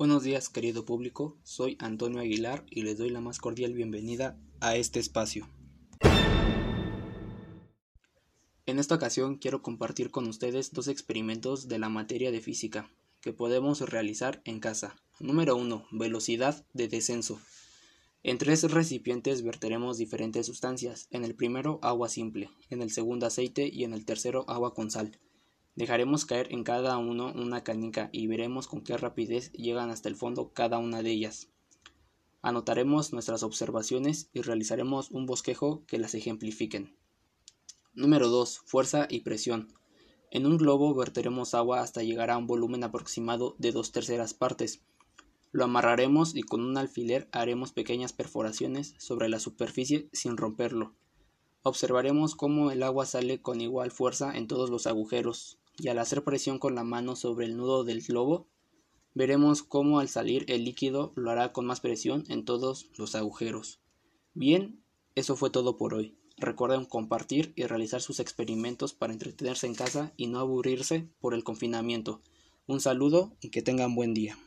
Buenos días, querido público. Soy Antonio Aguilar y les doy la más cordial bienvenida a este espacio. En esta ocasión quiero compartir con ustedes dos experimentos de la materia de física que podemos realizar en casa. Número 1. Velocidad de descenso. En tres recipientes verteremos diferentes sustancias. En el primero agua simple, en el segundo aceite y en el tercero agua con sal. Dejaremos caer en cada uno una canica y veremos con qué rapidez llegan hasta el fondo cada una de ellas. Anotaremos nuestras observaciones y realizaremos un bosquejo que las ejemplifiquen. Número 2. Fuerza y presión. En un globo verteremos agua hasta llegar a un volumen aproximado de dos terceras partes. Lo amarraremos y con un alfiler haremos pequeñas perforaciones sobre la superficie sin romperlo. Observaremos cómo el agua sale con igual fuerza en todos los agujeros, y al hacer presión con la mano sobre el nudo del globo, veremos cómo al salir el líquido lo hará con más presión en todos los agujeros. Bien, eso fue todo por hoy. Recuerden compartir y realizar sus experimentos para entretenerse en casa y no aburrirse por el confinamiento. Un saludo y que tengan buen día.